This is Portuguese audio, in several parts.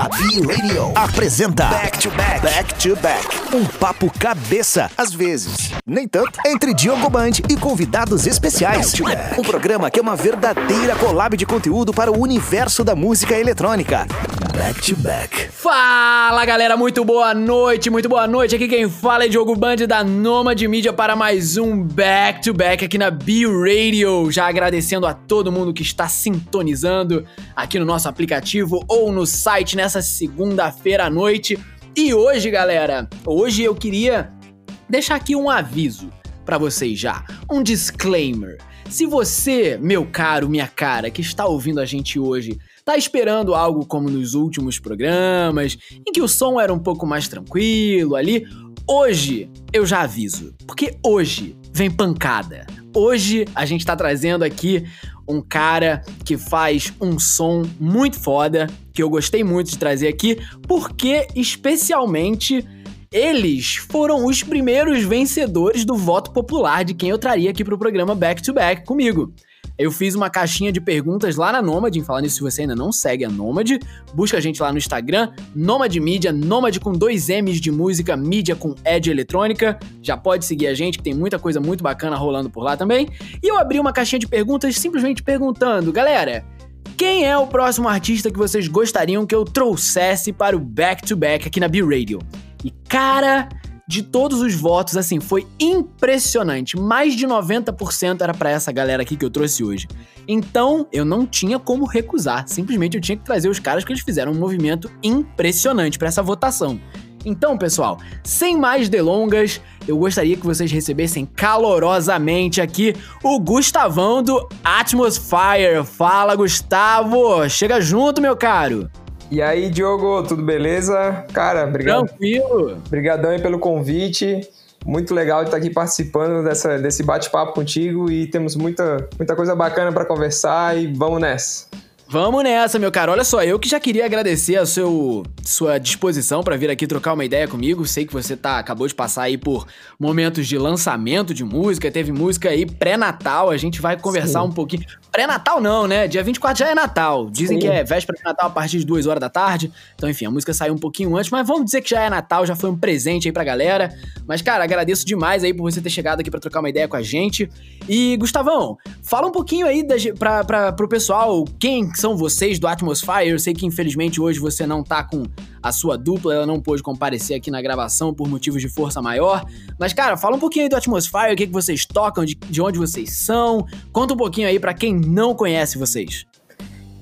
A B-Radio apresenta Back to Back. Back to Back. Um papo cabeça, às vezes. Nem tanto. Entre Diogo Band e convidados especiais. Um programa que é uma verdadeira collab de conteúdo para o universo da música eletrônica. Back to Back. Fala galera, muito boa noite, muito boa noite. Aqui quem fala é Diogo Band da Nomad Mídia para mais um Back to Back aqui na B-Radio. Já agradecendo a todo mundo que está sintonizando aqui no nosso aplicativo ou no site nessa segunda-feira à noite. E hoje, galera, hoje eu queria deixar aqui um aviso para vocês já, um disclaimer. Se você, meu caro, minha cara, que está ouvindo a gente hoje, tá esperando algo como nos últimos programas, em que o som era um pouco mais tranquilo ali, hoje eu já aviso, porque hoje vem pancada. Hoje a gente tá trazendo aqui um cara que faz um som muito foda, que eu gostei muito de trazer aqui, porque especialmente eles foram os primeiros vencedores do voto popular de quem eu traria aqui pro programa Back to Back comigo. Eu fiz uma caixinha de perguntas lá na Nomad, em falar nisso, se você ainda não segue a Nomad, busca a gente lá no Instagram, Nomad Mídia, Nomad com dois M's de música, mídia com E de eletrônica. Já pode seguir a gente, que tem muita coisa muito bacana rolando por lá também. E eu abri uma caixinha de perguntas simplesmente perguntando, galera, quem é o próximo artista que vocês gostariam que eu trouxesse para o Back to Back aqui na B-Radio? E cara, de todos os votos, assim, foi impressionante. Mais de 90% era para essa galera aqui que eu trouxe hoje. Então, eu não tinha como recusar. Simplesmente eu tinha que trazer os caras que eles fizeram um movimento impressionante para essa votação. Então, pessoal, sem mais delongas, eu gostaria que vocês recebessem calorosamente aqui o Gustavão do Atmosphere. Fala, Gustavo! Chega junto, meu caro! E aí, Diogo, tudo beleza? Cara, obrigado. Tranquilo. Obrigadão aí pelo convite. Muito legal de estar aqui participando dessa, desse bate-papo contigo e temos muita, muita coisa bacana para conversar e vamos nessa. Vamos nessa, meu cara. Olha só, eu que já queria agradecer a seu, sua disposição para vir aqui trocar uma ideia comigo. Sei que você tá acabou de passar aí por momentos de lançamento de música, teve música aí pré-natal. A gente vai conversar Sim. um pouquinho. Pré-natal não, né? Dia 24 já é Natal. Dizem Sim. que é véspera de Natal a partir de 2 horas da tarde. Então, enfim, a música saiu um pouquinho antes, mas vamos dizer que já é Natal, já foi um presente aí pra galera. Mas, cara, agradeço demais aí por você ter chegado aqui para trocar uma ideia com a gente. E, Gustavão, fala um pouquinho aí da, pra, pra, pro pessoal quem são vocês do Atmosphere. Eu sei que, infelizmente, hoje você não tá com a sua dupla, ela não pôde comparecer aqui na gravação por motivos de força maior. Mas, cara, fala um pouquinho aí do Atmosphere, o que, que vocês tocam, de, de onde vocês são. Conta um pouquinho aí para quem não conhece vocês.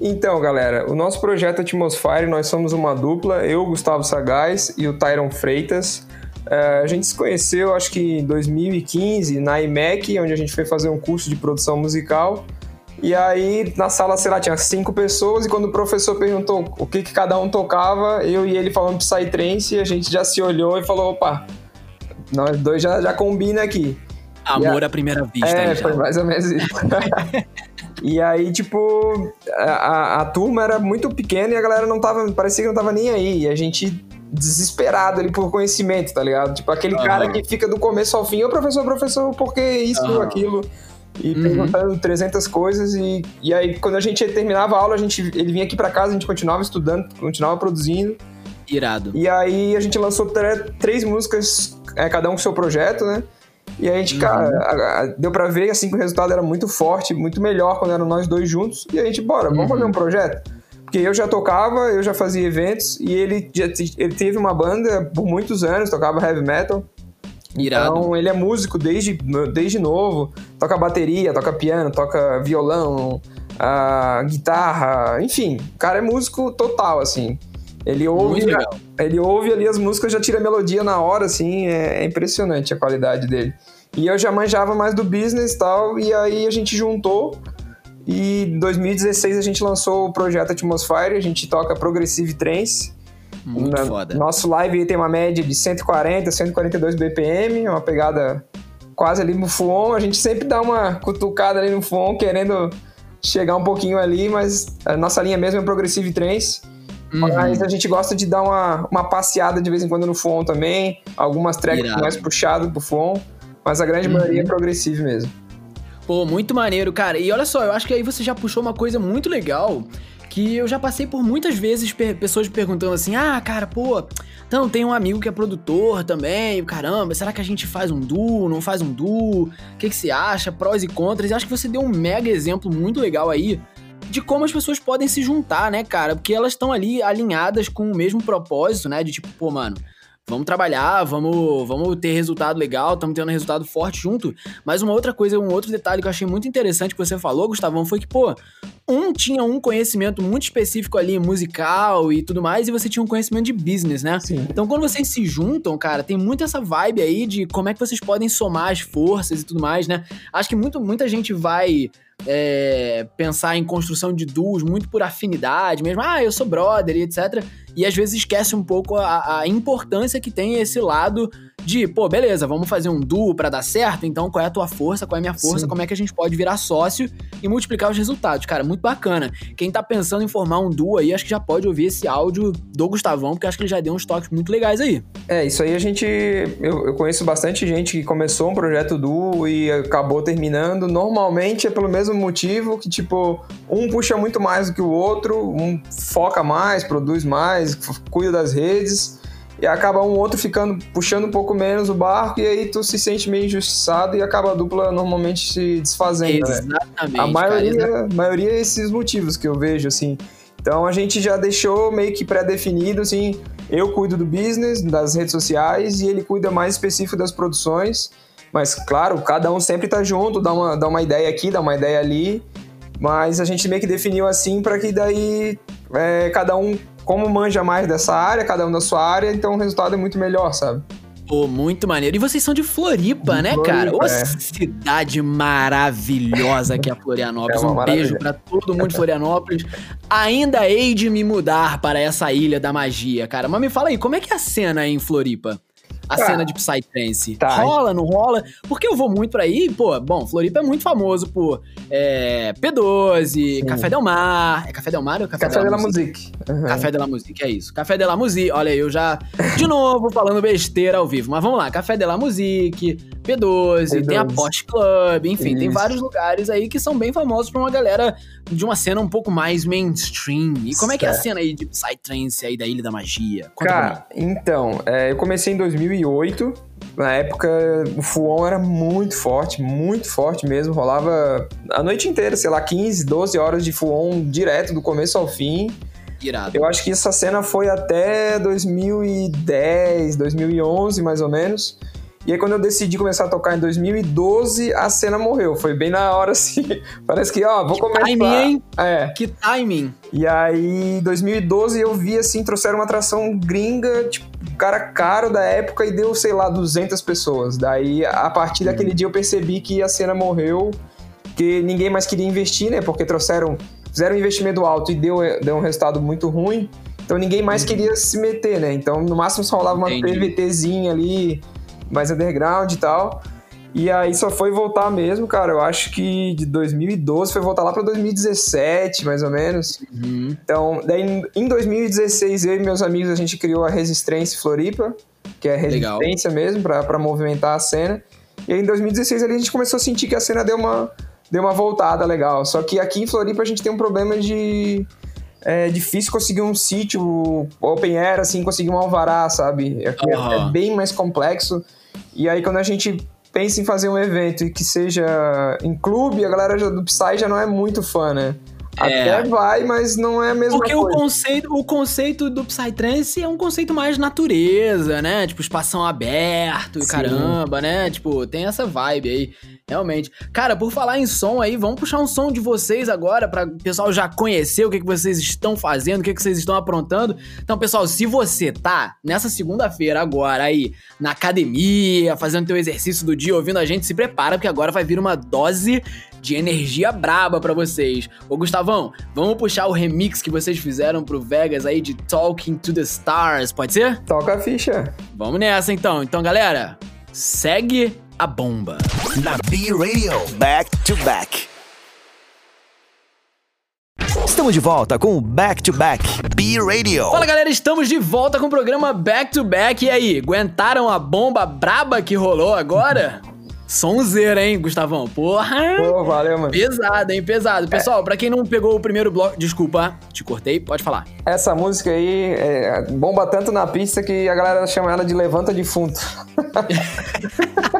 Então, galera, o nosso projeto Atmosfire, nós somos uma dupla, eu, Gustavo Sagaz e o Tyron Freitas. Uh, a gente se conheceu, acho que em 2015, na IMEC, onde a gente foi fazer um curso de produção musical. E aí, na sala, sei lá, tinha cinco pessoas, e quando o professor perguntou o que, que cada um tocava, eu e ele falando Psytrance, a gente já se olhou e falou, opa, nós dois já, já combina aqui. Amor a... à primeira vista. É, foi mais ou menos isso. e aí, tipo, a, a, turma era muito pequena e a galera não tava, parecia que não tava nem aí. E a gente desesperado ali por conhecimento, tá ligado? Tipo, aquele uhum. cara que fica do começo ao fim, ô professor, professor, por que isso, uhum. aquilo? E uhum. perguntando 300 coisas e, e aí quando a gente terminava a aula, a gente, ele vinha aqui para casa, a gente continuava estudando, continuava produzindo. Irado. E aí a gente lançou três músicas, é, cada um com seu projeto, né? E a gente, uhum. cara, deu pra ver assim que o resultado era muito forte, muito melhor quando eram nós dois juntos. E a gente, bora, vamos uhum. fazer um projeto? Porque eu já tocava, eu já fazia eventos, e ele, já, ele teve uma banda por muitos anos, tocava heavy metal. Irado. Então ele é músico desde, desde novo, toca bateria, toca piano, toca violão, a guitarra, enfim, o cara é músico total, assim. Ele ouve, ele ouve ali as músicas, já tira a melodia na hora, assim, é, é, impressionante a qualidade dele. E eu já manjava mais do business e tal, e aí a gente juntou. E em 2016 a gente lançou o projeto Atmosphere, a gente toca Progressive Trance. Muito Na, foda. Nosso live tem uma média de 140, 142 BPM, uma pegada quase ali no Fuon. A gente sempre dá uma cutucada ali no Fuon, querendo chegar um pouquinho ali, mas a nossa linha mesmo é Progressive Trance. Uhum. Mas a gente gosta de dar uma, uma passeada de vez em quando no Fuon também. Algumas tracks Irado. mais puxadas pro Fuon. Mas a grande uhum. maioria é progressive mesmo. Pô, muito maneiro, cara. E olha só, eu acho que aí você já puxou uma coisa muito legal que eu já passei por muitas vezes pessoas perguntando assim: ah, cara, pô, então tem um amigo que é produtor também, caramba, será que a gente faz um duo, não faz um duo? O que, que você acha? Prós e contras. E acho que você deu um mega exemplo muito legal aí de como as pessoas podem se juntar, né, cara? Porque elas estão ali alinhadas com o mesmo propósito, né? De tipo, pô, mano, vamos trabalhar, vamos, vamos ter resultado legal, estamos tendo resultado forte junto. Mas uma outra coisa, um outro detalhe que eu achei muito interessante que você falou, Gustavão, foi que, pô, um tinha um conhecimento muito específico ali, musical e tudo mais, e você tinha um conhecimento de business, né? Sim. Então, quando vocês se juntam, cara, tem muito essa vibe aí de como é que vocês podem somar as forças e tudo mais, né? Acho que muito, muita gente vai é, pensar em construção de duos muito por afinidade mesmo. Ah, eu sou brother e etc. E às vezes esquece um pouco a, a importância que tem esse lado de, pô, beleza, vamos fazer um duo para dar certo, então qual é a tua força, qual é a minha força, Sim. como é que a gente pode virar sócio e multiplicar os resultados. Cara, muito bacana. Quem tá pensando em formar um duo aí, acho que já pode ouvir esse áudio do Gustavão, porque acho que ele já deu uns toques muito legais aí. É, isso aí a gente. Eu, eu conheço bastante gente que começou um projeto duo e acabou terminando. Normalmente é pelo mesmo motivo que, tipo, um puxa muito mais do que o outro, um foca mais, produz mais, cuida das redes e acaba um outro ficando puxando um pouco menos o barco e aí tu se sente meio injustiçado e acaba a dupla normalmente se desfazendo, né? Exatamente. Né? A maioria, cara, maioria é esses motivos que eu vejo assim. Então a gente já deixou meio que pré-definido assim, eu cuido do business, das redes sociais e ele cuida mais específico das produções. Mas claro, cada um sempre tá junto, dá uma, dá uma ideia aqui, dá uma ideia ali. Mas a gente meio que definiu assim para que daí é, cada um como manja mais dessa área, cada um da sua área, então o resultado é muito melhor, sabe? Pô, muito maneiro. E vocês são de Floripa, de né, Floripa, cara? Ô, é. cidade maravilhosa que é Florianópolis. É um maravilha. beijo para todo mundo de Florianópolis. Ainda hei de me mudar para essa ilha da magia, cara. Mas me fala aí, como é que é a cena aí em Floripa? A tá. cena de Psytrance. Tá. Rola, não rola? Porque eu vou muito pra aí, pô, bom, Floripa é muito famoso por é, P12, Sim. Café Del Mar. É Café Del Mar ou Café, Café de la Musique? Uhum. Café de la Musique, é isso. Café de la Musique, olha eu já, de novo, falando besteira ao vivo. Mas vamos lá, Café de la Musique, P12, P12. tem a Post Club, enfim, isso. tem vários lugares aí que são bem famosos pra uma galera de uma cena um pouco mais mainstream. E como é que é a cena aí de Psytrance aí da Ilha da Magia? Conta Cara, então, é, eu comecei em 2008. Na época, o Fuon era muito forte, muito forte mesmo. Rolava a noite inteira, sei lá, 15, 12 horas de Fuon direto, do começo ao fim. Irado. Eu acho que essa cena foi até 2010, 2011, mais ou menos. E aí, quando eu decidi começar a tocar em 2012, a cena morreu. Foi bem na hora, assim. Parece que, ó, vou que começar. Timing, hein? É. Que timing. E aí, em 2012, eu vi, assim, trouxeram uma atração gringa, tipo, cara caro da época e deu, sei lá, 200 pessoas. Daí, a partir daquele dia, eu percebi que a cena morreu, que ninguém mais queria investir, né? Porque trouxeram, fizeram um investimento alto e deu, deu um resultado muito ruim. Então, ninguém mais uhum. queria se meter, né? Então, no máximo, só rolava uma Entendi. PVTzinha ali mais underground e tal. E aí só foi voltar mesmo, cara. Eu acho que de 2012 foi voltar lá para 2017, mais ou menos. Uhum. Então, daí em 2016 eu e meus amigos a gente criou a Resistência Floripa, que é resistência Legal. mesmo para movimentar a cena. E aí em 2016 ali, a gente começou a sentir que a cena deu uma deu uma voltada legal. Só que aqui em Floripa a gente tem um problema de é difícil conseguir um sítio open air, assim, conseguir um alvará, sabe? Aqui uhum. é, é, bem mais complexo. E aí, quando a gente pensa em fazer um evento e que seja em clube, a galera do Psy já não é muito fã, né? É. Até vai, mas não é a mesma Porque coisa. Porque o conceito, o conceito do Psytrance é um conceito mais natureza, né? Tipo, espação aberto e caramba, né? Tipo, tem essa vibe aí. Realmente. Cara, por falar em som aí, vamos puxar um som de vocês agora para o pessoal já conhecer o que, que vocês estão fazendo, o que, que vocês estão aprontando. Então, pessoal, se você tá nessa segunda-feira agora aí na academia, fazendo teu exercício do dia, ouvindo a gente, se prepara porque agora vai vir uma dose de energia braba para vocês. Ô Gustavão, vamos puxar o remix que vocês fizeram pro Vegas aí de Talking to the Stars, pode ser? Toca a ficha. Vamos nessa então. Então, galera, segue a bomba. Na B Radio, back to back. Estamos de volta com o Back to Back B Radio. Fala galera, estamos de volta com o programa Back to Back. E aí, aguentaram a bomba braba que rolou agora? Sonzeira, hein, Gustavão? Porra! Pô, valeu, mano. Pesado, hein? Pesado. Pessoal, é. pra quem não pegou o primeiro bloco. Desculpa, te cortei, pode falar. Essa música aí é, bomba tanto na pista que a galera chama ela de Levanta Defunto.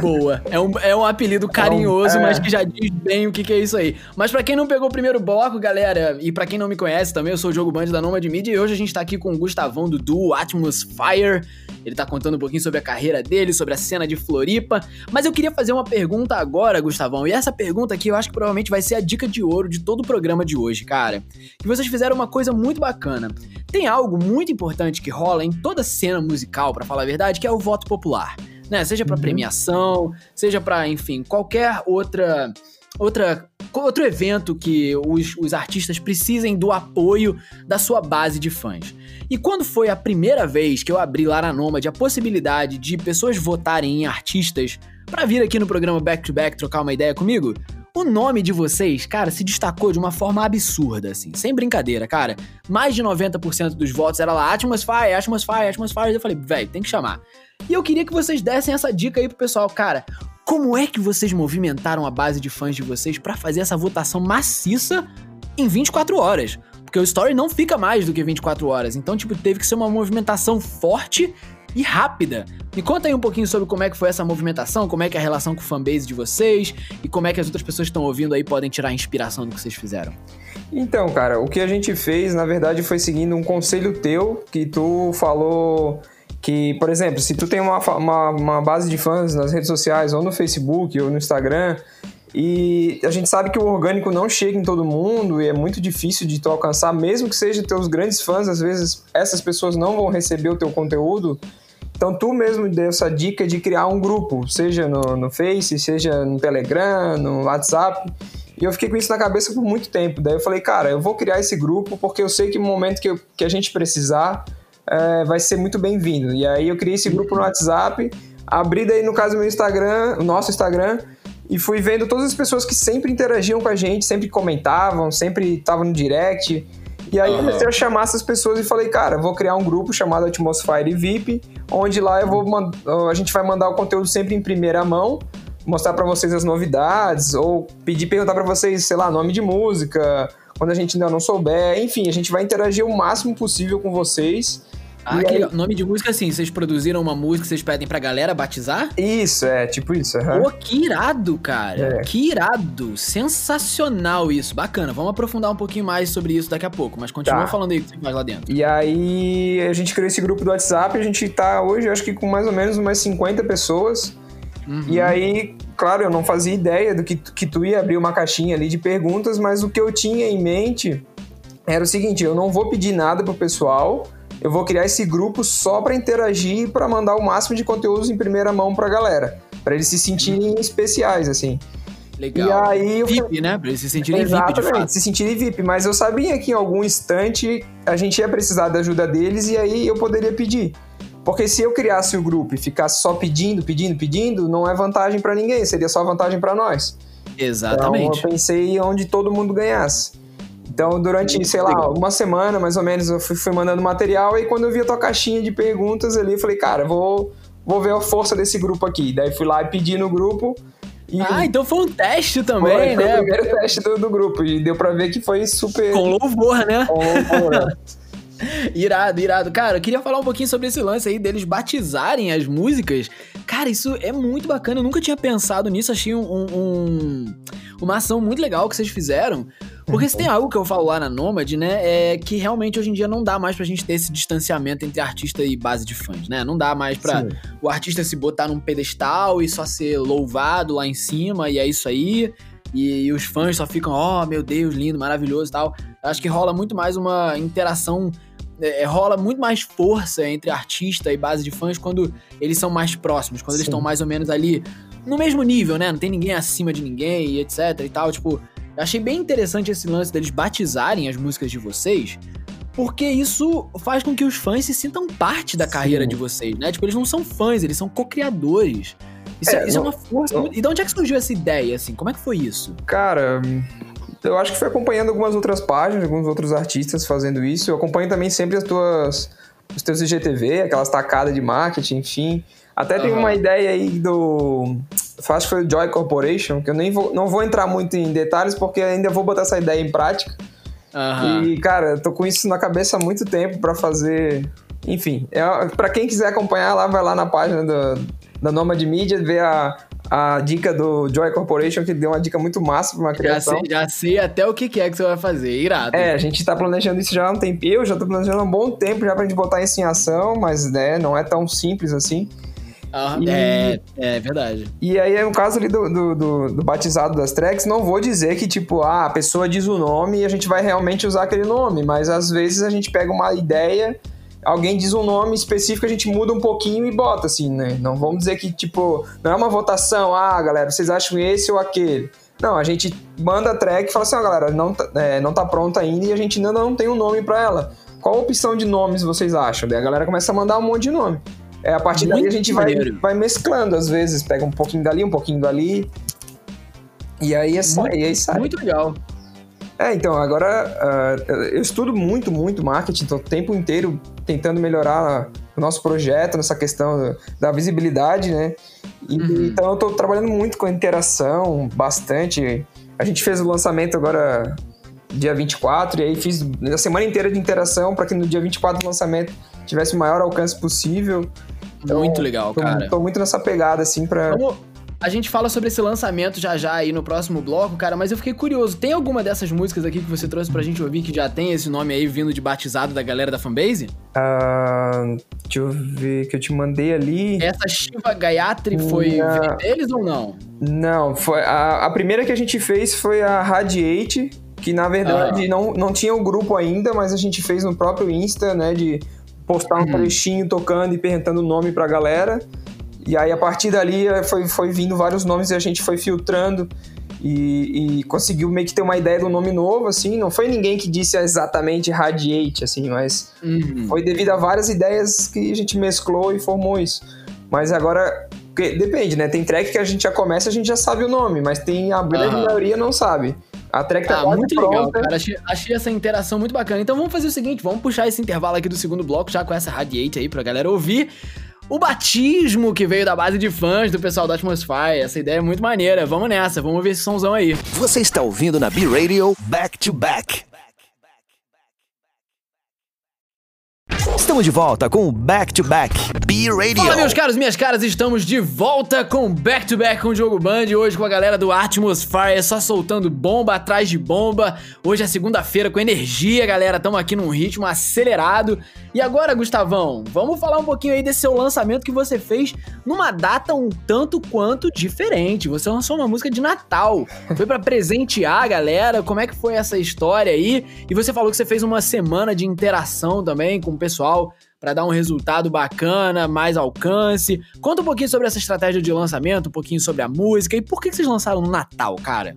Boa. É um, é um apelido carinhoso, é um, é. mas que já diz bem o que, que é isso aí. Mas para quem não pegou o primeiro bloco, galera, e para quem não me conhece também, eu sou o Jogo Band da Nomad Media e hoje a gente tá aqui com o Gustavão do duo Atmosphere. Ele tá contando um pouquinho sobre a carreira dele, sobre a cena de Floripa. Mas eu queria fazer uma pergunta agora, Gustavão. E essa pergunta aqui eu acho que provavelmente vai ser a dica de ouro de todo o programa de hoje, cara. Que vocês fizeram uma coisa muito bacana. Tem algo muito importante que rola em toda cena musical, para falar a verdade, que é o voto popular né? Seja para uhum. premiação, seja para, enfim, qualquer outra outra outro evento que os, os artistas precisem do apoio da sua base de fãs. E quando foi a primeira vez que eu abri lá na Nomad a possibilidade de pessoas votarem em artistas para vir aqui no programa Back to Back trocar uma ideia comigo, o nome de vocês, cara, se destacou de uma forma absurda, assim, sem brincadeira, cara. Mais de 90% dos votos era lá, Atmosphere, Atmosphere, Atmosphere. Eu falei, velho, tem que chamar. E eu queria que vocês dessem essa dica aí pro pessoal, cara. Como é que vocês movimentaram a base de fãs de vocês para fazer essa votação maciça em 24 horas? Porque o story não fica mais do que 24 horas. Então, tipo, teve que ser uma movimentação forte e rápida. Me conta aí um pouquinho sobre como é que foi essa movimentação, como é que é a relação com o fanbase de vocês e como é que as outras pessoas que estão ouvindo aí podem tirar inspiração do que vocês fizeram. Então, cara, o que a gente fez, na verdade, foi seguindo um conselho teu que tu falou que, por exemplo, se tu tem uma, uma, uma base de fãs nas redes sociais, ou no Facebook, ou no Instagram, e a gente sabe que o orgânico não chega em todo mundo e é muito difícil de tu alcançar, mesmo que sejam teus grandes fãs, às vezes essas pessoas não vão receber o teu conteúdo. Então tu mesmo deu essa dica de criar um grupo, seja no, no Face, seja no Telegram, no WhatsApp. E eu fiquei com isso na cabeça por muito tempo. Daí eu falei, cara, eu vou criar esse grupo porque eu sei que no momento que, eu, que a gente precisar, é, vai ser muito bem-vindo. E aí eu criei esse grupo no WhatsApp, abri daí no caso meu Instagram, o nosso Instagram, e fui vendo todas as pessoas que sempre interagiam com a gente, sempre comentavam, sempre estavam no direct. E aí uhum. comecei a chamar essas pessoas e falei, cara, vou criar um grupo chamado Atmosphere VIP, onde lá eu vou a gente vai mandar o conteúdo sempre em primeira mão, mostrar para vocês as novidades ou pedir perguntar para vocês, sei lá, nome de música, quando a gente ainda não souber, enfim, a gente vai interagir o máximo possível com vocês ah, que aí... Nome de música assim, vocês produziram uma música, vocês pedem pra galera batizar? Isso, é, tipo isso. Uhum. Pô, que irado, cara. É. Que irado. Sensacional isso. Bacana. Vamos aprofundar um pouquinho mais sobre isso daqui a pouco, mas continua tá. falando aí o que você faz lá dentro. E aí, a gente criou esse grupo do WhatsApp, a gente tá hoje, acho que com mais ou menos umas 50 pessoas. Uhum. E aí, claro, eu não fazia ideia do que, que tu ia abrir uma caixinha ali de perguntas, mas o que eu tinha em mente era o seguinte: eu não vou pedir nada pro pessoal eu vou criar esse grupo só para interagir e para mandar o máximo de conteúdos em primeira mão para a galera, para eles se sentirem especiais assim. Legal. E aí eu VIP, né? Pra eles se sentirem Exatamente, VIP fato. se sentirem VIP. Mas eu sabia que em algum instante a gente ia precisar da ajuda deles e aí eu poderia pedir. Porque se eu criasse o grupo e ficasse só pedindo, pedindo, pedindo, não é vantagem para ninguém, seria só vantagem para nós. Exatamente. Então eu pensei onde todo mundo ganhasse. Então, durante, sei lá, uma semana mais ou menos, eu fui, fui mandando material e quando eu vi a tua caixinha de perguntas ali, eu falei, cara, vou, vou ver a força desse grupo aqui. Daí fui lá e pedi no grupo. E... Ah, então foi um teste também, foi, né? Foi o primeiro teste do, do, grupo e deu pra ver que foi super. Com louvor, né? Com louvor, né? irado, irado. Cara, eu queria falar um pouquinho sobre esse lance aí deles batizarem as músicas. Cara, isso é muito bacana. Eu nunca tinha pensado nisso. Achei um, um, uma ação muito legal que vocês fizeram. Porque se tem algo que eu falo lá na Nomad, né, é que realmente hoje em dia não dá mais pra gente ter esse distanciamento entre artista e base de fãs, né? Não dá mais pra Sim. o artista se botar num pedestal e só ser louvado lá em cima e é isso aí. E, e os fãs só ficam, ó, oh, meu Deus, lindo, maravilhoso e tal. Eu acho que rola muito mais uma interação é, é rola muito mais força entre artista e base de fãs quando eles são mais próximos, quando Sim. eles estão mais ou menos ali no mesmo nível, né? Não tem ninguém acima de ninguém e etc e tal. Tipo, eu achei bem interessante esse lance deles batizarem as músicas de vocês, porque isso faz com que os fãs se sintam parte da carreira Sim. de vocês, né? Tipo, eles não são fãs, eles são co-criadores. Isso, é, isso não, é, uma força. Não. E de onde é que surgiu essa ideia, assim? Como é que foi isso? Cara, eu acho que foi acompanhando algumas outras páginas, alguns outros artistas fazendo isso. Eu acompanho também sempre as tuas os teus IGTV, aquelas tacadas de marketing, enfim. Até tem uma ideia aí do. Acho que foi o Joy Corporation, que eu nem vou, não vou entrar muito em detalhes, porque ainda vou botar essa ideia em prática. Aham. E, cara, eu tô com isso na cabeça há muito tempo pra fazer. Enfim, é, para quem quiser acompanhar lá, vai lá na página do, da Nomad Media, ver a, a dica do Joy Corporation, que deu uma dica muito massa pra uma Já criação. sei, já sei até o que que é que você vai fazer. Irado. É, a gente tá planejando isso já há um tempo. Eu já tô planejando há um bom tempo já pra gente botar isso em ação, mas né, não é tão simples assim. Aham, E- É, é verdade. E aí, no caso ali do, do, do- do batizado das tracks, não vou dizer que, tipo, ah, a pessoa diz o nome e a gente vai realmente usar aquele nome, mas às vezes a gente pega uma ideia, alguém diz um nome específico, a gente muda um pouquinho e bota, assim, né? Não vamos dizer que, tipo, não é uma votação, ah, galera, vocês acham esse ou aquele. Não, a gente manda a track e fala assim, ó, galera, não tá, é, não tá pronta ainda e a gente ainda não tem um nome pra ela. Qual opção de nomes vocês acham? Daí a galera começa a mandar um monte de nome. É, a partir daí a Muito gente vai, maneiro. vai mesclando, às vezes, pega um pouquinho dali, um pouquinho dali. E aí é e aí sai. Muito legal. É, então, agora ah, eu estudo muito, muito marketing, tô o tempo inteiro tentando melhorar o nosso projeto nessa questão da- da visibilidade, né? E, Uhum. Então eu tô trabalhando muito com interação, bastante. A gente fez o lançamento agora dia 24, e aí fiz a semana inteira de interação para que no dia 24 do lançamento tivesse o maior alcance possível. Então, muito legal, tô, cara. tô muito nessa pegada, assim, pra. Vamos, a gente fala sobre esse lançamento já já aí no próximo bloco, cara, mas eu fiquei curioso. Tem alguma dessas músicas aqui que você trouxe pra gente ouvir que já tem esse nome aí vindo de batizado da galera da fanbase? Ah, deixa eu ver que eu te mandei ali. Essa Shiva Gayatri foi veio deles ou não? Não, foi a, a primeira que a gente fez foi a Radiate, que na verdade não, não tinha o grupo ainda, mas a gente fez no próprio Insta, né, de postar um trechinho tocando e perguntando o nome pra galera. E aí a partir dali eh, foi, foi vindo vários nomes e a gente foi filtrando e, e conseguiu meio que ter uma ideia do nome novo, assim. Não foi ninguém que disse exatamente Radiate, assim, mas Uhum. foi devido a várias ideias que a gente mesclou e formou isso. Mas agora, depende, né? Tem track que a gente já começa a gente já sabe o nome, mas tem a grande Aham. maioria não sabe. A track tá Ah, quase muito pronta. legal, cara. Achei, achei essa interação muito bacana. Então vamos fazer o seguinte: vamos puxar esse intervalo aqui do segundo bloco, já com essa Radiate aí pra galera ouvir. O batismo que veio da base de fãs do pessoal da Atmosphere. Essa ideia é muito maneira. Vamos nessa, vamos ouvir esse somzão aí. Você está ouvindo na B-Radio Back to Back. Estamos de volta com o Back to Back B-Radio. Fala, meus caros, minhas caras, estamos de volta com Back to Back com o Jogo Band. Hoje com a galera do Atmosphere, só soltando bomba atrás de bomba. Hoje é segunda-feira com energia, galera. Estamos aqui num ritmo acelerado. E agora, Gustavão, vamos falar um pouquinho aí desse seu lançamento que você fez numa data um tanto quanto diferente. Você lançou uma música de Natal. Foi pra presentear a galera. Como é que foi essa história aí? E você falou que você fez uma semana de interação também com o pessoal para dar um resultado bacana, mais alcance. Conta um pouquinho sobre essa estratégia de lançamento, um pouquinho sobre a música e por que vocês lançaram no Natal, cara?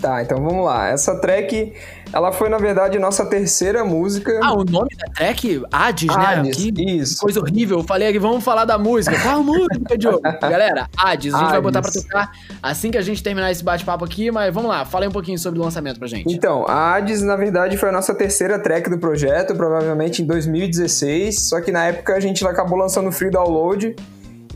Tá, então vamos lá. Essa track, ela foi, na verdade, nossa terceira música. Ah, o nome da track? Hades, né? Hades, Que isso. coisa horrível. Eu falei aqui, vamos falar da música. Qual música, Diogo? Galera, Hades, a gente vai Hades. botar pra tocar assim que a gente terminar esse bate-papo aqui, mas vamos lá, fala aí um pouquinho sobre o lançamento pra gente. Então, a Hades, na verdade, foi a nossa terceira track do projeto, provavelmente em 2016. Só que na época a gente acabou lançando o free download.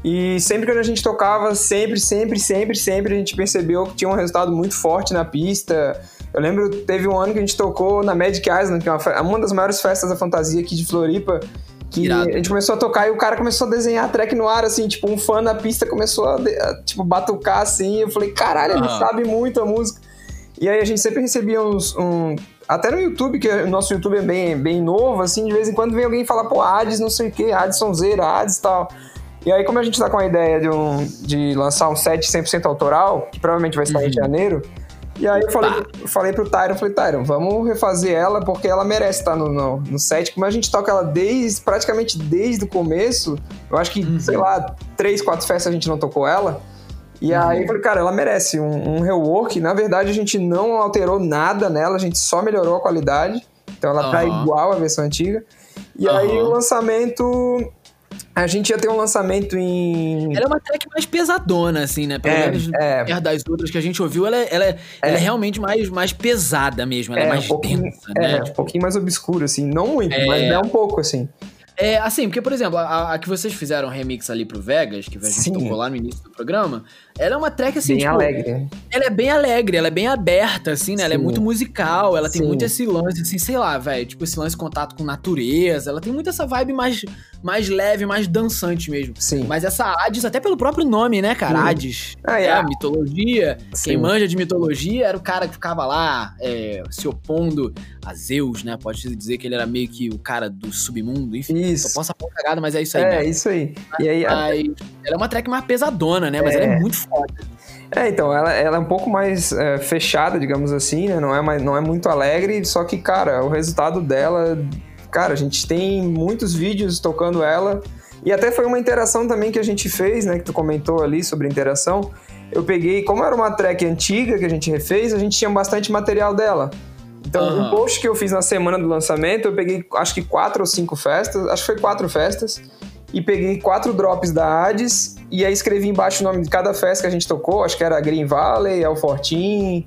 E sempre que a gente tocava, sempre, sempre, sempre, sempre a gente percebeu que tinha um resultado muito forte na pista. Eu lembro, teve um ano que a gente tocou na Magic Island, que é uma, uma das maiores festas da fantasia aqui de Floripa. Que Irado. a gente começou a tocar e o cara começou a desenhar a track no ar, assim, tipo, um fã na pista começou a, a, tipo, batucar assim. Eu falei, caralho, ele Aham. sabe muito a música. E aí a gente sempre recebia uns. Um, até no YouTube, que o nosso YouTube é bem, bem novo, assim, de vez em quando vem alguém falar, pô, Hades não sei o que, Hades Sonzeira, Hades e tal. E aí, como a gente tá com a ideia de, um, de lançar um set 100% autoral, que provavelmente vai sair em janeiro, e aí eu falei, eu falei pro Tyron, falei, Tyron, vamos refazer ela, porque ela merece estar no, no, no set. Como a gente toca ela desde, praticamente desde o começo, eu acho que, sei lá, três, quatro festas a gente não tocou ela. E aí eu falei, cara, ela merece um, um rework. Na verdade, a gente não alterou nada nela, a gente só melhorou a qualidade. Então ela tá Aham. igual à versão antiga. E aí o lançamento. A gente ia ter um lançamento em. Ela é uma track mais pesadona, assim, né? Pelo É, menos é. das outras que a gente ouviu, ela, é- ela, é, ela é realmente mais, mais pesada mesmo, ela é, mais um pouquinho, densa, é, né? um pouquinho mais obscuro, assim. Não muito, É. mas é um pouco, assim. É, assim, porque, por exemplo, a, a que vocês fizeram remix ali pro Vegas, que a gente Sim. tocou lá no início do programa, ela é uma track assim, Bem tipo, alegre. ela é bem alegre, ela é bem aberta, assim, né? Ela é Sim. muito musical, ela tem Sim. muito esse lance, assim, sei lá, velho, tipo esse lance de contato com natureza, ela tem muito essa vibe mais, mais leve, mais dançante mesmo. Sim. Mas essa Hades, até pelo próprio nome, né, cara? Sim. Hades. Ah, é, é. a mitologia. Quem Sim. manja de mitologia era o cara que ficava lá é, se opondo a Zeus, né? Pode dizer que ele era meio que o cara do submundo, enfim. Isso. Eu posso apontar cagada, mas é isso aí É, mesmo. isso aí. E aí, Mas ela é uma track mais pesadona, né? Mas É. ela é muito foda. É, então, ela, ela é um pouco mais é, fechada, digamos assim, né? Não é, mais, não é muito alegre, só que, cara, o resultado dela. Cara, a gente tem muitos vídeos tocando ela. E até foi uma interação também que a gente fez, né? Que tu comentou ali sobre interação. Eu peguei, como era uma track antiga que a gente refez, a gente tinha bastante material dela. Então, Aham. um post que eu fiz na semana do lançamento, eu peguei acho que quatro ou cinco festas, acho que foi quatro festas, e peguei quatro drops da Hades, e aí escrevi embaixo o nome de cada festa que a gente tocou, acho que era Green Valley, El Fortin,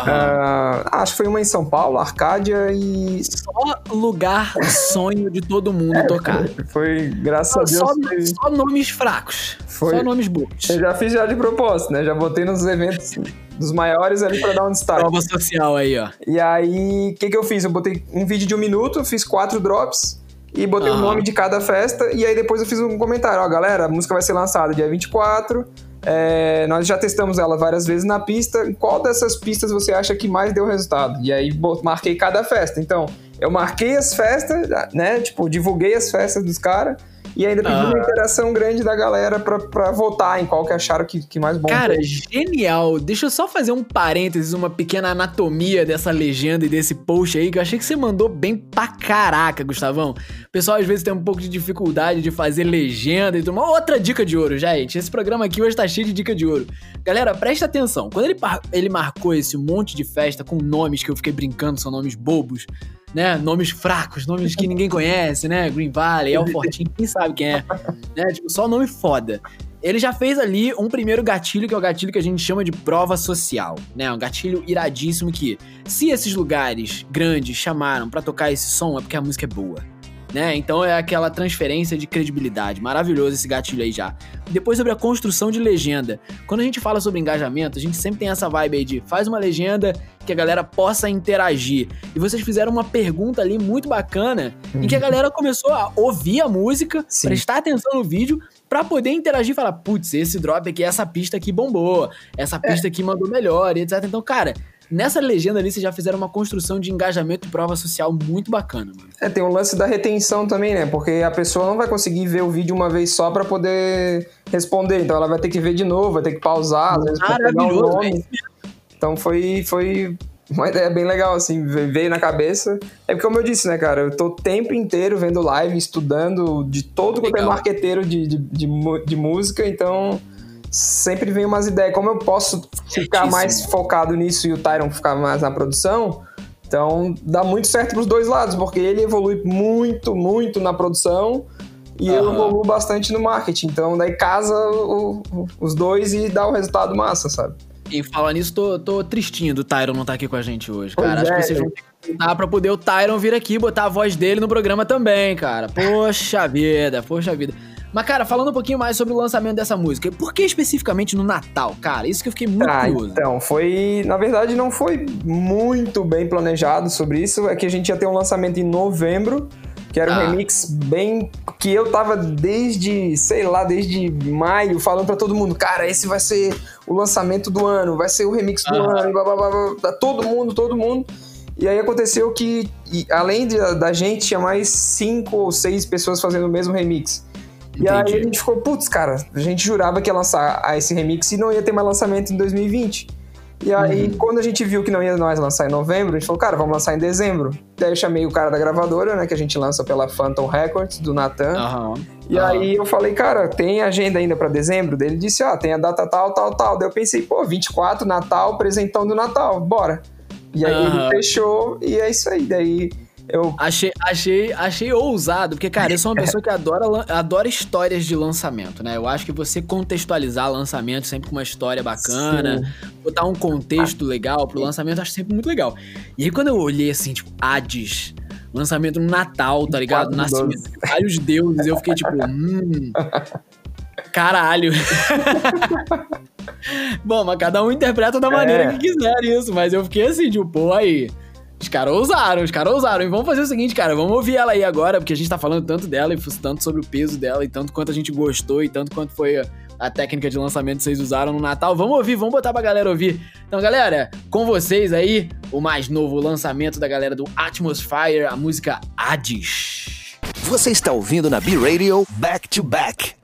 ah, acho que foi uma em São Paulo, Arcádia, e Só lugar sonho de todo mundo tocar. foi, graças a Deus, Só, foi- só nomes fracos. Foi. Só nomes bobos. eu já fiz já de propósito, né? Já botei nos eventos dos maiores ali pra dar um destaque. Prova social aí, ó. E aí, o que, que eu fiz? Eu botei um vídeo de um minuto, fiz quatro drops e botei o Aham. nome de cada festa. E aí depois eu fiz um comentário: Ó, galera, a música vai ser lançada dia 24. é, nós já testamos ela várias vezes na pista. Qual dessas pistas você acha que mais deu resultado? E aí marquei cada festa. Então, eu marquei as festas, né? Tipo, divulguei as festas dos caras. E ainda uma Ah. interação grande da galera pra, pra votar em qual que acharam que, que mais bom. Cara, foi. genial. Deixa eu só fazer um parênteses, uma pequena anatomia dessa legenda e desse post aí, que eu achei que você mandou bem pra caraca, Gustavão. O pessoal às vezes tem um pouco de dificuldade de fazer legenda e tudo. Uma outra dica de ouro, gente. Esse programa aqui hoje tá cheio de dica de ouro. Galera, presta atenção. Quando ele, ele marcou esse monte de festa com nomes que eu fiquei brincando, são nomes bobos, né? Nomes fracos, nomes que ninguém conhece, né? Green Valley, El Fortin, quem sabe quem é. Né? Tipo, só nome foda. Ele já fez ali um primeiro gatilho, que é o gatilho que a gente chama de prova social, né? Um gatilho iradíssimo que, se esses lugares grandes chamaram pra tocar esse som, é porque a música é boa, né? Então é aquela transferência de credibilidade. Maravilhoso esse gatilho aí já. Depois sobre a construção de legenda. Quando a gente fala sobre engajamento, a gente sempre tem essa vibe aí de faz uma legenda que a galera possa interagir. E vocês fizeram uma pergunta ali muito bacana, em que a galera começou a ouvir a música, Sim. prestar atenção no vídeo, pra poder interagir e falar, putz, esse drop aqui, essa pista aqui bombou, essa pista aqui mandou melhor, e etc. Então, cara, nessa legenda ali vocês já fizeram uma construção de engajamento e prova social muito bacana, mano. É, tem o lance da retenção também, né? Porque a pessoa não vai conseguir ver o vídeo uma vez só pra poder responder. Então ela vai ter que ver de novo, vai ter que pausar, às vezes pra pegar o Maravilhoso, nome. Então foi, foi uma ideia bem legal, assim, ve- veio na cabeça. É porque, como eu disse, né, cara, eu tô o tempo inteiro vendo live, estudando de todo quanto é marqueteiro de, de, de, de música, então sempre vem umas ideias. Como eu posso ficar Certíssimo. mais focado nisso e o Tyron ficar mais na produção, então dá muito certo pros dois lados, porque ele evolui muito, muito na produção e eu Aham. evoluo bastante no marketing. Então daí casa o- os dois e dá o resultado massa, sabe? E falar nisso, tô, tô tristinho do Tyron não estar aqui com a gente hoje, Pois cara. Acho é, que vocês vão ter que dar pra poder o Tyron vir aqui e botar a voz dele no programa também, cara. Poxa vida, poxa vida. Mas, cara, falando um pouquinho mais sobre o lançamento dessa música, por que especificamente no Natal, cara? Isso que eu fiquei muito Ah, curioso. então, foi. Na verdade, não foi muito bem planejado sobre isso. É que a gente ia ter um lançamento em novembro, que era um Ah. remix bem. que eu tava desde, sei lá, desde maio, falando pra todo mundo, cara, esse vai ser o lançamento do ano, vai ser o remix do Aham. ano, blá, blá, blá, blá, todo mundo, todo mundo. E aí aconteceu que, além de- da gente, tinha mais cinco ou seis pessoas fazendo o mesmo remix. E aí a gente ficou, putz, cara, a gente jurava que ia lançar esse remix e não ia ter mais lançamento em 2020. E aí, Uhum. quando a gente viu que não ia mais lançar em novembro, a gente falou, cara, vamos lançar em dezembro. Daí eu chamei o cara da gravadora, né, que a gente lança pela Phantom Records, do Nathan. Aham. E aham. aí eu falei, cara, tem agenda ainda pra dezembro? Daí ele disse, ó, tem a data tal, tal, tal. Daí eu pensei, pô, 24, Natal, presentão do Natal, bora. E aí ele fechou e é isso aí. Daí eu Achei, achei, achei ousado, porque, cara, eu sou uma pessoa que adora, adora histórias de lançamento, né? Eu acho que você contextualizar lançamento sempre com uma história bacana, botar um contexto legal pro lançamento, eu acho sempre muito legal. E aí, quando eu olhei assim, tipo, Hades, lançamento no Natal, tá ligado? Nascimento de vários deuses. Eu fiquei tipo, hum. Caralho. Bom, mas cada um interpreta da maneira é. que quiser isso. Mas eu fiquei assim, tipo, pô, aí. Os caras ousaram, os caras ousaram. E vamos fazer o seguinte, cara, vamos ouvir ela aí agora, porque a gente tá falando tanto dela e tanto sobre o peso dela e tanto quanto a gente gostou e tanto quanto foi a técnica de lançamento que vocês usaram no Natal. Vamos ouvir, vamos botar pra galera ouvir. Então, galera, com vocês aí, o mais novo lançamento da galera do Atmosphere, a música Hades. Você está ouvindo na B-Radio Back to Back.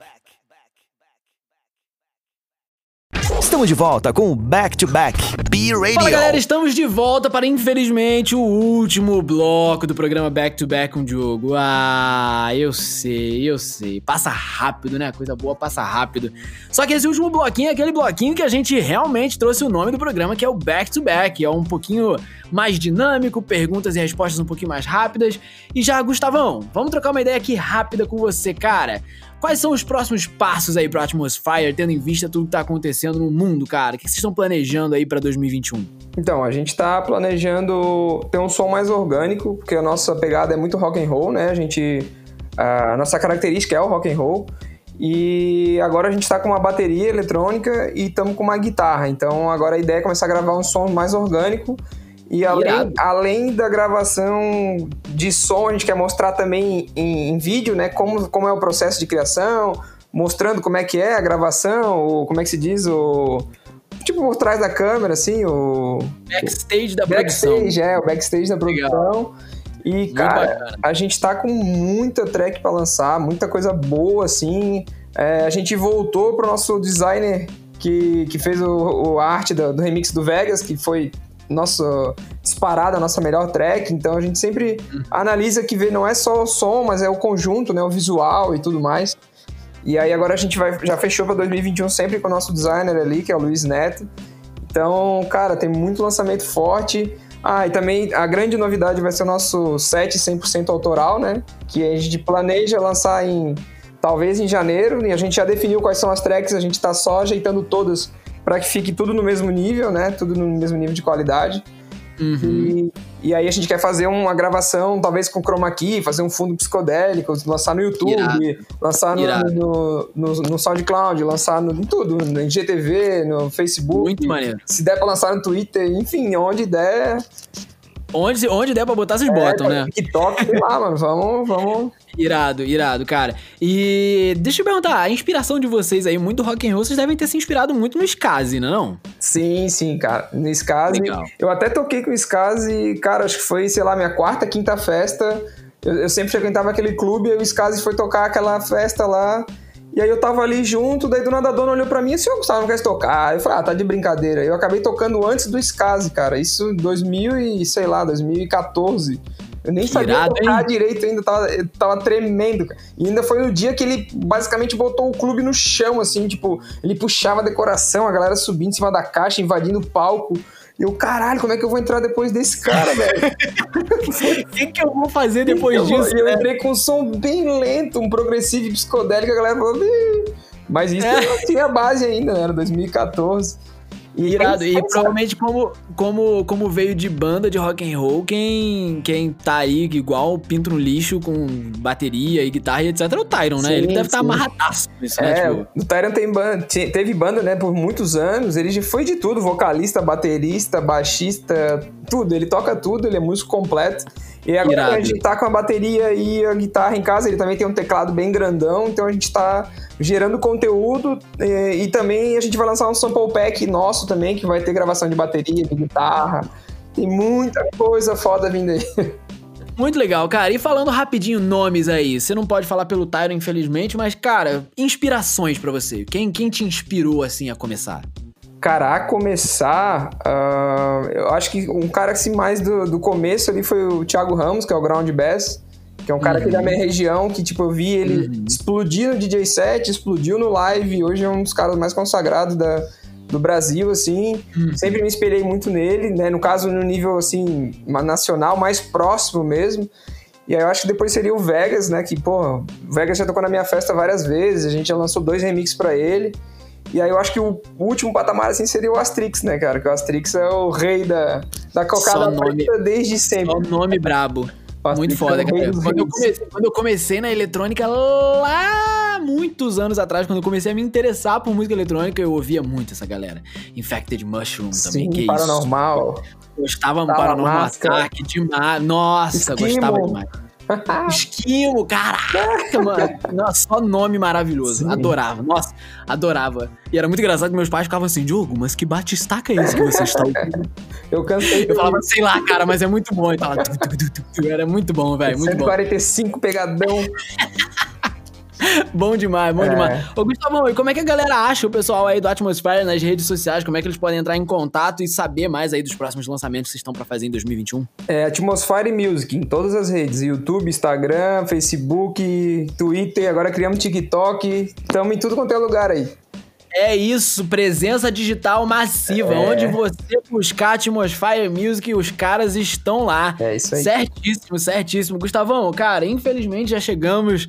Estamos de volta com o Back to Back B Radio. Fala galera, estamos de volta para infelizmente o último bloco do programa Back to Back com o Diogo. Ah, eu sei, eu sei. Passa rápido, né? Coisa boa passa rápido. Só que esse último bloquinho é aquele bloquinho que a gente realmente trouxe o nome do programa, que é o Back to Back. É um pouquinho mais dinâmico, perguntas e respostas um pouquinho mais rápidas. E já, Gustavão, vamos trocar uma ideia aqui rápida com você, cara. Quais são os próximos passos aí pro Atmosphere, tendo em vista tudo que tá acontecendo no mundo, cara? O que vocês estão planejando aí para 2021? Então, a gente tá planejando ter um som mais orgânico, porque a nossa pegada é muito rock and roll, né? A gente a nossa característica é o rock and roll. E agora a gente está com uma bateria eletrônica e estamos com uma guitarra. Então agora a ideia é começar a gravar um som mais orgânico e além, além da gravação de som, a gente quer mostrar também em, em, vídeo, né, como, como é o processo de criação, mostrando como é que é a gravação, ou como é que se diz, o... Tipo, por trás da câmera, assim, o... Backstage da backstage, produção. Backstage, é, o backstage da produção. Legal. E, Muito cara, bacana. a gente tá com muita track para lançar, muita coisa boa, assim. É, a gente voltou pro nosso designer que, que fez o, o arte do, do remix do Vegas, que foi nossa disparada, a nossa melhor track. Então a gente sempre analisa que vê não é só o som, mas é o conjunto, né, o visual e tudo mais. E aí agora a gente vai já fechou para 2021 sempre com o nosso designer ali, que é o Luiz Neto. Então, cara, tem muito lançamento forte. Ah, e também a grande novidade vai ser o nosso set 100% autoral, né? Que a gente planeja lançar em talvez em janeiro, e a gente já definiu quais são as tracks, a gente tá só ajeitando todas para que fique tudo no mesmo nível, né? Tudo no mesmo nível de qualidade. Uhum. E, e, aí a gente quer fazer uma gravação, talvez com chroma key, fazer um fundo psicodélico, lançar no YouTube, Irado. lançar no, no, no, no, SoundCloud, lançar no, em tudo, no GTV, no Facebook. Muito maneiro. Se der pra lançar no Twitter, enfim, onde der. Onde, onde der pra botar, vocês é, botam, né? TikTok, sei lá, mano. Vamos, vamos. Irado, irado, cara. E deixa eu perguntar, a inspiração de vocês aí, muito rock and roll, vocês devem ter se inspirado muito no Skazi, não? É sim, sim, cara. No Skazi. Eu até toquei com o Skazi, cara, acho que foi, sei lá, minha quarta, quinta festa. Eu, eu sempre frequentava aquele clube e o Skazi foi tocar aquela festa lá. E aí eu tava ali junto, daí do nada a dona olhou pra mim e assim, ô Gustavo, não quer tocar? Eu falei, ah, tá de brincadeira. Eu acabei tocando antes do Skazi, cara. Isso em 2000 e, sei lá, 2014. Eu nem sabia irado, tocar hein? direito ainda, tava, tava tremendo. E ainda foi no dia que ele basicamente botou o clube no chão, assim, tipo, ele puxava a decoração, a galera subindo em cima da caixa, invadindo o palco. E eu, caralho, como é que eu vou entrar depois desse cara, velho? O que, que eu vou fazer depois eu disso? Vou... Eu entrei com um som bem lento, um progressivo psicodélico, a galera falou. Mas isso é. não tinha base ainda, né? Era 2014. E Irado, e provavelmente como, como, como veio de banda de rock and roll, quem, quem tá aí igual pinto no lixo com bateria e guitarra e etc é o Tyron, né? Sim, ele deve estar tá amarradaço isso, né? é, né? Tipo... O Tyron tem banda, teve banda, né, por muitos anos, ele foi de tudo, vocalista, baterista, baixista, tudo, ele toca tudo, ele é músico completo. E agora Irado. a gente tá com a bateria e a guitarra em casa, ele também tem um teclado bem grandão, então a gente tá gerando conteúdo e, e também a gente vai lançar um sample pack nosso também, que vai ter gravação de bateria, de guitarra. Tem muita coisa foda vindo aí. Muito legal, cara. E falando rapidinho nomes aí, você não pode falar pelo Tyro, infelizmente, mas, cara, inspirações para você. Quem, quem te inspirou, assim, a começar? Cara, a começar, uh, eu acho que um cara assim mais do, do começo ali foi o Thiago Ramos, que é o Ground Bass, que é um cara uhum. aqui da minha região, que tipo, eu vi ele uhum. explodir no DJ set, explodiu no live, hoje é um dos caras mais consagrados da, do Brasil, assim. Uhum. Sempre me espelhei muito nele, né? No caso, no nível, assim, nacional, mais próximo mesmo. E aí eu acho que depois seria o Vegas, né? Que, pô, o Vegas já tocou na minha festa várias vezes, a gente já lançou dois remixes para ele. E aí eu acho que o último patamar assim seria o Astrix, né, cara? Que o Astrix é o rei da, da cocada preta desde sempre. Só nome brabo. Muito foda, cara. Quando eu, comecei, quando eu, comecei, na eletrônica lá muitos anos atrás, quando eu comecei a me interessar por música eletrônica, eu ouvia muito essa galera. Infected Mushroom também, que Paranormal. Isso? Gostava do Paranormal Attack demais. Nossa, Esquimo. gostava demais. Esquimo, caraca, mano. Nossa, só nome maravilhoso. Sim. Adorava, nossa, adorava. E era muito engraçado que meus pais ficavam assim, Diogo, mas que bate-estaca é esse que você está ouvindo? Eu cansei. Eu falava, sei lá, cara, mas é muito bom. E tava, era muito bom, velho. Muito 145 bom. pegadão. bom demais, bom é. demais. Ô, Gustavão, e como é que a galera acha o pessoal aí do Atmosphere nas redes sociais? Como é que eles podem entrar em contato e saber mais aí dos próximos lançamentos que vocês estão para fazer em 2021? É Atmosphere Music, em todas as redes: YouTube, Instagram, Facebook, Twitter. Agora criamos TikTok. Estamos em tudo quanto é lugar aí. É isso, presença digital massiva. É. Onde você buscar Atmosphere Music, os caras estão lá. É isso aí. Certíssimo, certíssimo. Gustavão, cara, infelizmente já chegamos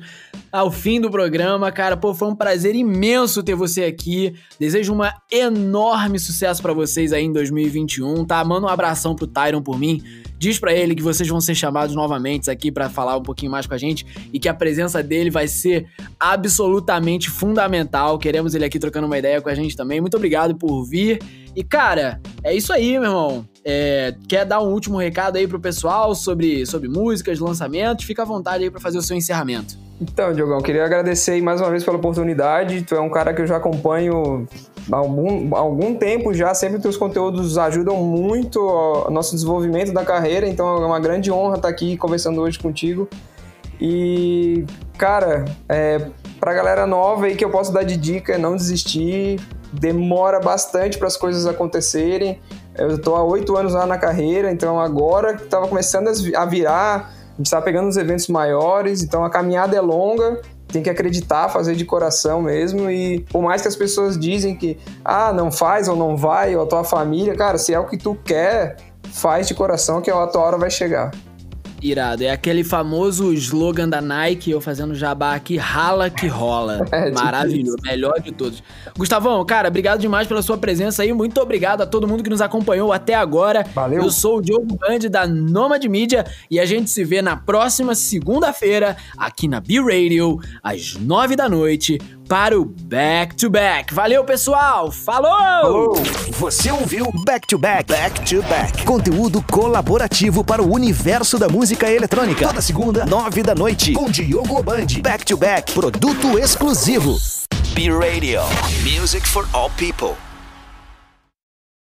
ao fim do programa, cara. Pô, foi um prazer imenso ter você aqui. Desejo um enorme sucesso para vocês aí em 2021, tá? Manda um abração pro Tyron por mim. Diz para ele que vocês vão ser chamados novamente aqui para falar um pouquinho mais com a gente e que a presença dele vai ser absolutamente fundamental. Queremos ele aqui trocando uma ideia com a gente também. Muito obrigado por vir. E cara, é isso aí, meu irmão. É, quer dar um último recado aí pro pessoal sobre, sobre músicas, lançamentos? Fica à vontade aí para fazer o seu encerramento. Então, Diogão, queria agradecer aí mais uma vez pela oportunidade. Tu é um cara que eu já acompanho há algum, algum tempo já, sempre teus conteúdos ajudam muito o nosso desenvolvimento da carreira, então é uma grande honra estar aqui conversando hoje contigo. E, cara, é, pra galera nova aí que eu posso dar de dica é não desistir, demora bastante para as coisas acontecerem. Eu estou há oito anos lá na carreira, então agora que estava começando a virar, a gente está pegando os eventos maiores, então a caminhada é longa tem que acreditar, fazer de coração mesmo. E por mais que as pessoas dizem que, ah, não faz ou não vai, ou a tua família, cara, se é o que tu quer, faz de coração que a tua hora vai chegar. Irado. É aquele famoso slogan da Nike, eu fazendo jabá aqui, rala que rola. É, Maravilhoso. Melhor de todos. Gustavão, cara, obrigado demais pela sua presença aí. Muito obrigado a todo mundo que nos acompanhou até agora. Valeu. Eu sou o Diogo Band da Nomad Media e a gente se vê na próxima segunda-feira aqui na B-Radio, às nove da noite, para o Back to Back. Valeu, pessoal! Falou! Você ouviu Back to Back, Back to Back. Conteúdo colaborativo para o universo da música eletrônica. Toda segunda, nove da noite, com Diogo Band. Back to Back, produto exclusivo. B-Radio. Music for all people.